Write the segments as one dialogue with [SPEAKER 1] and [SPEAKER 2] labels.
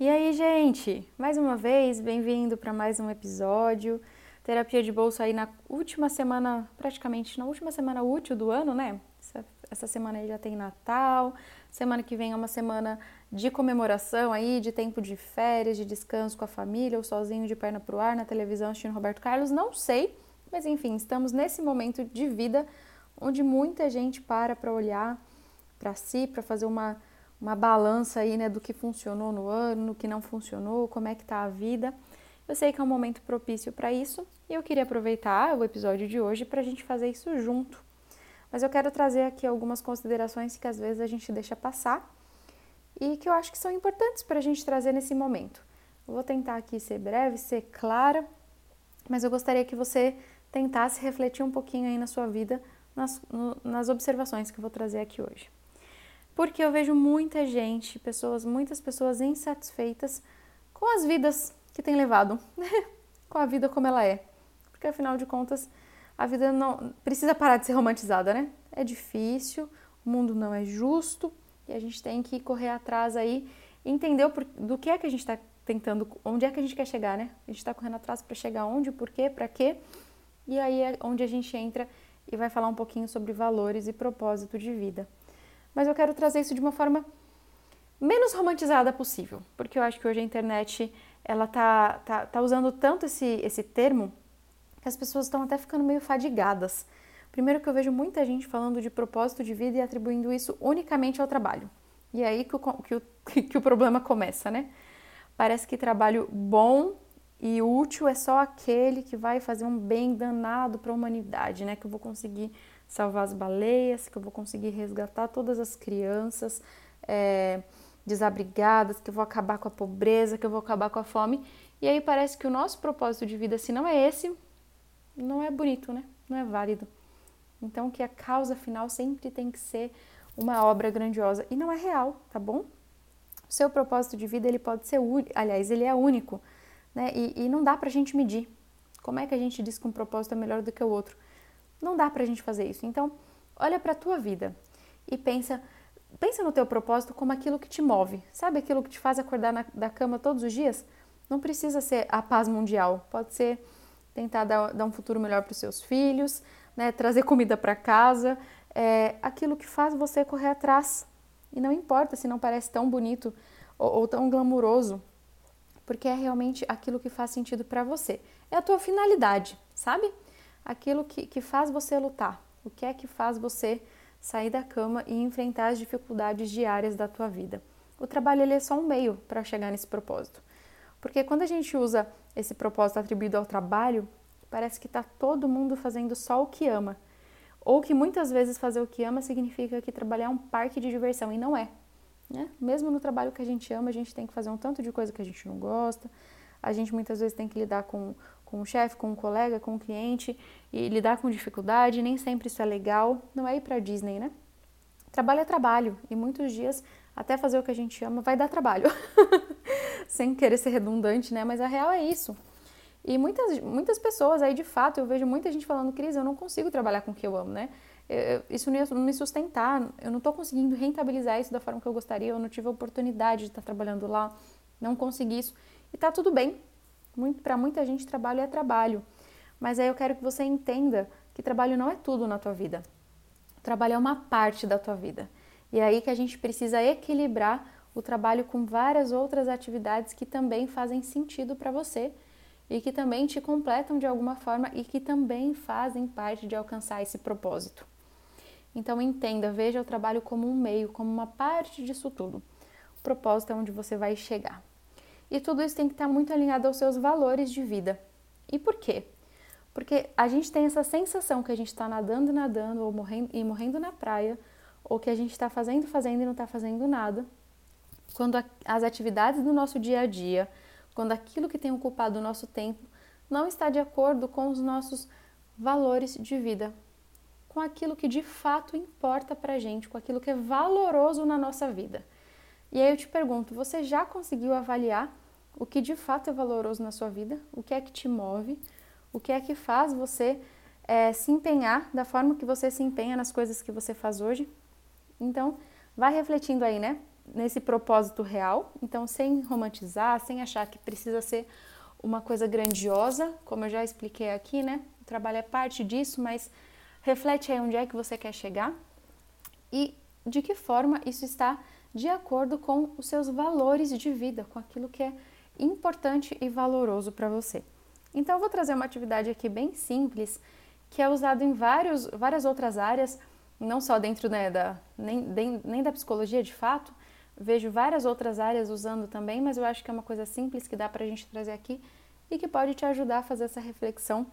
[SPEAKER 1] E aí, gente? Mais uma vez, bem-vindo para mais um episódio. Terapia de bolso aí na última semana, praticamente na última semana útil do ano, né? Essa, essa semana aí já tem Natal, semana que vem é uma semana de comemoração aí, de tempo de férias, de descanso com a família, ou sozinho de perna pro ar na televisão assistindo Roberto Carlos, não sei, mas enfim, estamos nesse momento de vida onde muita gente para para olhar para si, para fazer uma uma balança aí, né, do que funcionou no ano, no que não funcionou, como é que tá a vida. Eu sei que é um momento propício para isso e eu queria aproveitar o episódio de hoje para a gente fazer isso junto. Mas eu quero trazer aqui algumas considerações que às vezes a gente deixa passar e que eu acho que são importantes para a gente trazer nesse momento. Eu vou tentar aqui ser breve, ser clara, mas eu gostaria que você tentasse refletir um pouquinho aí na sua vida nas, no, nas observações que eu vou trazer aqui hoje porque eu vejo muita gente, pessoas, muitas pessoas insatisfeitas com as vidas que têm levado, com a vida como ela é. Porque afinal de contas, a vida não precisa parar de ser romantizada, né? É difícil, o mundo não é justo e a gente tem que correr atrás aí entender o, do que é que a gente está tentando, onde é que a gente quer chegar, né? A gente está correndo atrás para chegar onde, por quê, para quê. E aí é onde a gente entra e vai falar um pouquinho sobre valores e propósito de vida mas eu quero trazer isso de uma forma menos romantizada possível, porque eu acho que hoje a internet ela tá, tá, tá usando tanto esse, esse termo que as pessoas estão até ficando meio fadigadas. Primeiro que eu vejo muita gente falando de propósito de vida e atribuindo isso unicamente ao trabalho. E é aí que o, que o, que o problema começa, né? Parece que trabalho bom e útil é só aquele que vai fazer um bem danado para a humanidade, né? Que eu vou conseguir salvar as baleias, que eu vou conseguir resgatar todas as crianças é, desabrigadas, que eu vou acabar com a pobreza, que eu vou acabar com a fome. E aí parece que o nosso propósito de vida, se não é esse, não é bonito, né? Não é válido. Então que a causa final sempre tem que ser uma obra grandiosa e não é real, tá bom? O seu propósito de vida ele pode ser aliás, ele é único, né? E, e não dá pra gente medir. Como é que a gente diz que um propósito é melhor do que o outro? Não dá pra gente fazer isso. Então, olha para a tua vida e pensa, pensa no teu propósito como aquilo que te move. Sabe aquilo que te faz acordar na, da cama todos os dias? Não precisa ser a paz mundial. Pode ser tentar dar, dar um futuro melhor para os seus filhos, né, trazer comida para casa, é aquilo que faz você correr atrás. E não importa se não parece tão bonito ou, ou tão glamuroso, porque é realmente aquilo que faz sentido para você. É a tua finalidade, sabe? Aquilo que, que faz você lutar, o que é que faz você sair da cama e enfrentar as dificuldades diárias da tua vida. O trabalho ele é só um meio para chegar nesse propósito. Porque quando a gente usa esse propósito atribuído ao trabalho, parece que está todo mundo fazendo só o que ama. Ou que muitas vezes fazer o que ama significa que trabalhar é um parque de diversão, e não é. Né? Mesmo no trabalho que a gente ama, a gente tem que fazer um tanto de coisa que a gente não gosta, a gente muitas vezes tem que lidar com com o chefe, com o colega, com o cliente e lidar com dificuldade, nem sempre isso é legal. Não é ir para Disney, né? Trabalho é trabalho e muitos dias até fazer o que a gente ama vai dar trabalho. Sem querer ser redundante, né? Mas a real é isso. E muitas, muitas pessoas aí, de fato, eu vejo muita gente falando, Cris, eu não consigo trabalhar com o que eu amo, né? Eu, isso não ia me sustentar, eu não estou conseguindo rentabilizar isso da forma que eu gostaria, eu não tive a oportunidade de estar trabalhando lá, não consegui isso. E tá tudo bem, para muita gente, trabalho é trabalho. Mas aí eu quero que você entenda que trabalho não é tudo na tua vida. O trabalho é uma parte da tua vida. E é aí que a gente precisa equilibrar o trabalho com várias outras atividades que também fazem sentido para você e que também te completam de alguma forma e que também fazem parte de alcançar esse propósito. Então entenda, veja o trabalho como um meio, como uma parte disso tudo. O propósito é onde você vai chegar. E tudo isso tem que estar muito alinhado aos seus valores de vida. E por quê? Porque a gente tem essa sensação que a gente está nadando, nadando ou morrendo e morrendo na praia, ou que a gente está fazendo, fazendo e não está fazendo nada. Quando a, as atividades do nosso dia a dia, quando aquilo que tem ocupado o nosso tempo não está de acordo com os nossos valores de vida, com aquilo que de fato importa para gente, com aquilo que é valoroso na nossa vida. E aí eu te pergunto, você já conseguiu avaliar o que de fato é valoroso na sua vida, o que é que te move, o que é que faz você é, se empenhar da forma que você se empenha nas coisas que você faz hoje. Então, vai refletindo aí, né? nesse propósito real, então sem romantizar, sem achar que precisa ser uma coisa grandiosa, como eu já expliquei aqui, né? O trabalho é parte disso, mas reflete aí onde é que você quer chegar e de que forma isso está de acordo com os seus valores de vida, com aquilo que é importante e valoroso para você. Então, eu vou trazer uma atividade aqui bem simples, que é usado em vários, várias outras áreas, não só dentro né, da, nem, nem da psicologia de fato, vejo várias outras áreas usando também, mas eu acho que é uma coisa simples que dá para a gente trazer aqui e que pode te ajudar a fazer essa reflexão.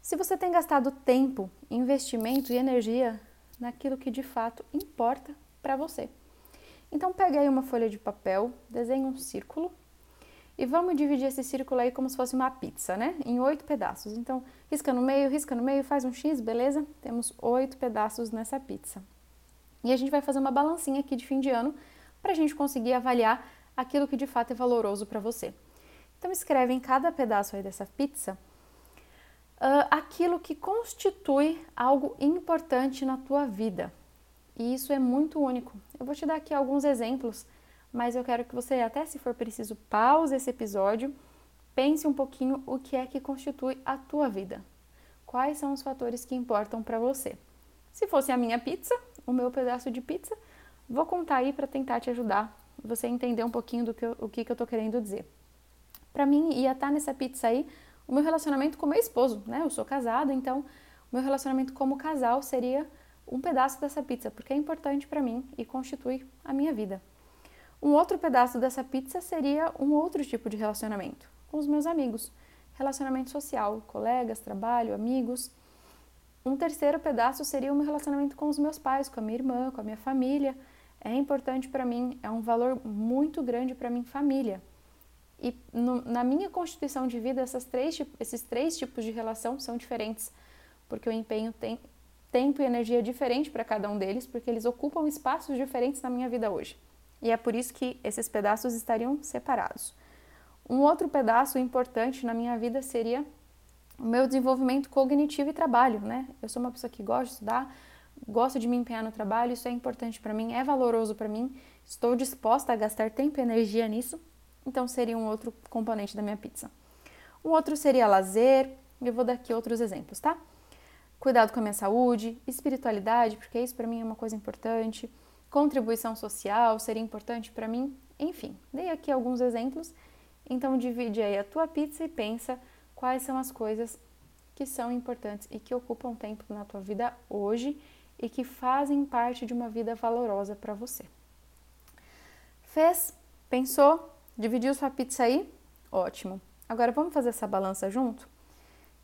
[SPEAKER 1] Se você tem gastado tempo, investimento e energia naquilo que de fato importa para você. Então, pegue aí uma folha de papel, desenhe um círculo e vamos dividir esse círculo aí como se fosse uma pizza, né? Em oito pedaços. Então, risca no meio, risca no meio, faz um X, beleza? Temos oito pedaços nessa pizza. E a gente vai fazer uma balancinha aqui de fim de ano para a gente conseguir avaliar aquilo que de fato é valoroso para você. Então, escreve em cada pedaço aí dessa pizza uh, aquilo que constitui algo importante na tua vida. E isso é muito único. Eu vou te dar aqui alguns exemplos mas eu quero que você, até se for preciso, pause esse episódio, pense um pouquinho o que é que constitui a tua vida. Quais são os fatores que importam para você? Se fosse a minha pizza, o meu pedaço de pizza, vou contar aí para tentar te ajudar, você entender um pouquinho do que eu, o que, que eu estou querendo dizer. Para mim, ia estar tá nessa pizza aí o meu relacionamento com meu esposo, né? Eu sou casada, então o meu relacionamento como casal seria um pedaço dessa pizza, porque é importante para mim e constitui a minha vida. Um outro pedaço dessa pizza seria um outro tipo de relacionamento, com os meus amigos. Relacionamento social, colegas, trabalho, amigos. Um terceiro pedaço seria o meu relacionamento com os meus pais, com a minha irmã, com a minha família. É importante para mim, é um valor muito grande para mim, família. E no, na minha constituição de vida, três, esses três tipos de relação são diferentes, porque eu empenho tem, tempo e energia diferente para cada um deles, porque eles ocupam espaços diferentes na minha vida hoje e é por isso que esses pedaços estariam separados. Um outro pedaço importante na minha vida seria o meu desenvolvimento cognitivo e trabalho, né? Eu sou uma pessoa que gosta de estudar, gosto de me empenhar no trabalho, isso é importante para mim, é valoroso para mim, estou disposta a gastar tempo e energia nisso, então seria um outro componente da minha pizza. Um outro seria lazer, eu vou dar aqui outros exemplos, tá? Cuidado com a minha saúde, espiritualidade, porque isso para mim é uma coisa importante contribuição social seria importante para mim? Enfim, dei aqui alguns exemplos. Então divide aí a tua pizza e pensa quais são as coisas que são importantes e que ocupam tempo na tua vida hoje e que fazem parte de uma vida valorosa para você. Fez? Pensou? Dividiu sua pizza aí? Ótimo. Agora vamos fazer essa balança junto?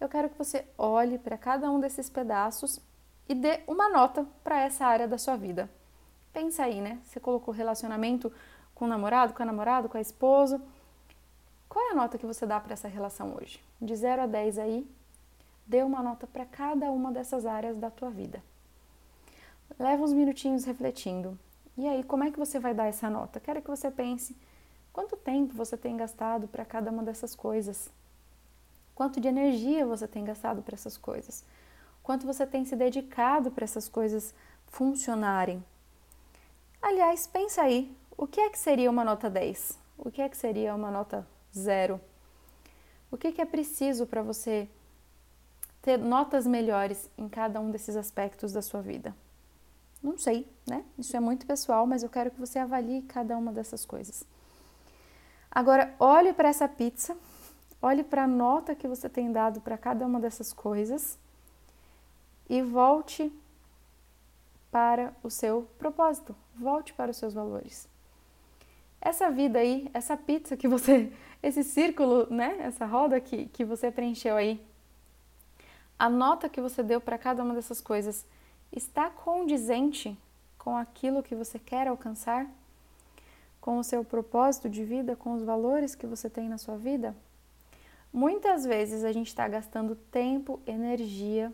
[SPEAKER 1] Eu quero que você olhe para cada um desses pedaços e dê uma nota para essa área da sua vida. Pensa aí, né? Você colocou relacionamento com o namorado, com a namorada, com a esposa. Qual é a nota que você dá para essa relação hoje? De 0 a 10 aí, dê uma nota para cada uma dessas áreas da tua vida. Leva uns minutinhos refletindo. E aí, como é que você vai dar essa nota? Quero que você pense quanto tempo você tem gastado para cada uma dessas coisas. Quanto de energia você tem gastado para essas coisas? Quanto você tem se dedicado para essas coisas funcionarem? Aliás, pensa aí, o que é que seria uma nota 10? O que é que seria uma nota 0? O que, que é preciso para você ter notas melhores em cada um desses aspectos da sua vida? Não sei, né? Isso é muito pessoal, mas eu quero que você avalie cada uma dessas coisas. Agora, olhe para essa pizza, olhe para a nota que você tem dado para cada uma dessas coisas e volte para o seu propósito, volte para os seus valores. Essa vida aí, essa pizza que você, esse círculo, né, essa roda que, que você preencheu aí, a nota que você deu para cada uma dessas coisas está condizente com aquilo que você quer alcançar? Com o seu propósito de vida, com os valores que você tem na sua vida? Muitas vezes a gente está gastando tempo, energia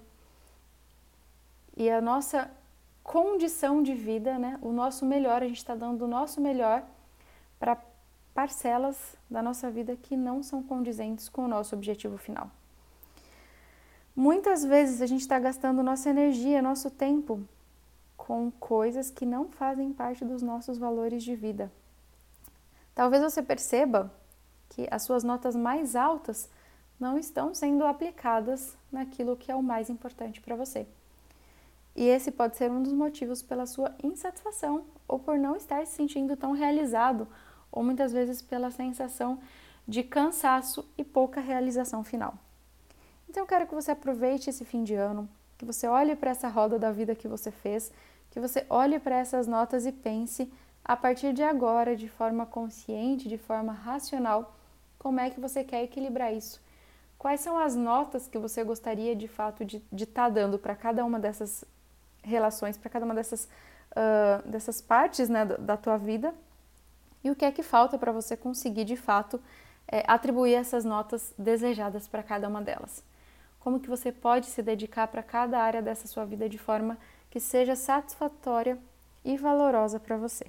[SPEAKER 1] e a nossa condição de vida, né? O nosso melhor, a gente está dando o nosso melhor para parcelas da nossa vida que não são condizentes com o nosso objetivo final. Muitas vezes a gente está gastando nossa energia, nosso tempo com coisas que não fazem parte dos nossos valores de vida. Talvez você perceba que as suas notas mais altas não estão sendo aplicadas naquilo que é o mais importante para você. E esse pode ser um dos motivos pela sua insatisfação ou por não estar se sentindo tão realizado, ou muitas vezes pela sensação de cansaço e pouca realização final. Então eu quero que você aproveite esse fim de ano, que você olhe para essa roda da vida que você fez, que você olhe para essas notas e pense a partir de agora, de forma consciente, de forma racional, como é que você quer equilibrar isso. Quais são as notas que você gostaria de fato de estar tá dando para cada uma dessas relações, para cada uma dessas, uh, dessas partes né, da, tua vida? E o que é que falta para você conseguir de fato é, atribuir essas notas desejadas para cada uma delas? como que você pode se dedicar para cada área dessa sua vida de forma que seja satisfatória e valorosa para você.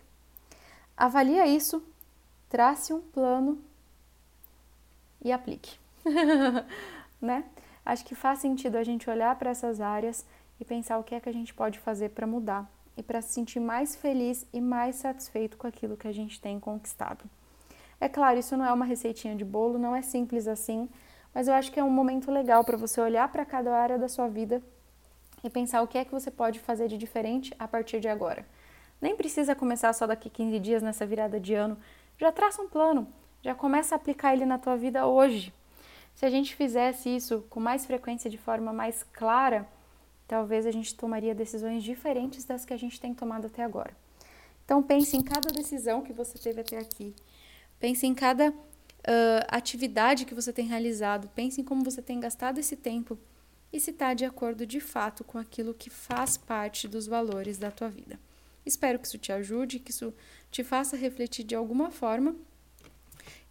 [SPEAKER 1] Avalie isso, trace um plano e aplique. né? Acho que faz sentido a gente olhar para essas áreas e pensar o que é que a gente pode fazer para mudar e para se sentir mais feliz e mais satisfeito com aquilo que a gente tem conquistado. É claro, isso não é uma receitinha de bolo, não é simples assim, mas eu acho que é um momento legal para você olhar para cada área da sua vida e pensar o que é que você pode fazer de diferente a partir de agora. Nem precisa começar só daqui 15 dias nessa virada de ano. Já traça um plano, já começa a aplicar ele na tua vida hoje. Se a gente fizesse isso com mais frequência, de forma mais clara, talvez a gente tomaria decisões diferentes das que a gente tem tomado até agora. Então pense em cada decisão que você teve até aqui. Pense em cada uh, atividade que você tem realizado, pense em como você tem gastado esse tempo e se está de acordo de fato com aquilo que faz parte dos valores da tua vida. Espero que isso te ajude, que isso te faça refletir de alguma forma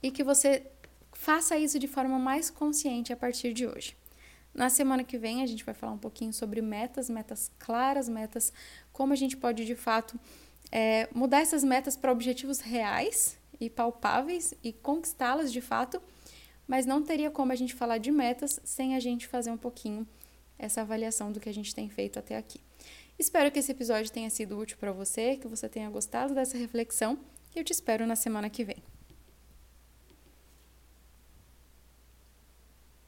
[SPEAKER 1] e que você faça isso de forma mais consciente a partir de hoje. Na semana que vem a gente vai falar um pouquinho sobre metas, metas claras, metas, como a gente pode de fato é, mudar essas metas para objetivos reais e palpáveis e conquistá-las de fato, mas não teria como a gente falar de metas sem a gente fazer um pouquinho essa avaliação do que a gente tem feito até aqui. Espero que esse episódio tenha sido útil para você, que você tenha gostado dessa reflexão e eu te espero na semana que vem.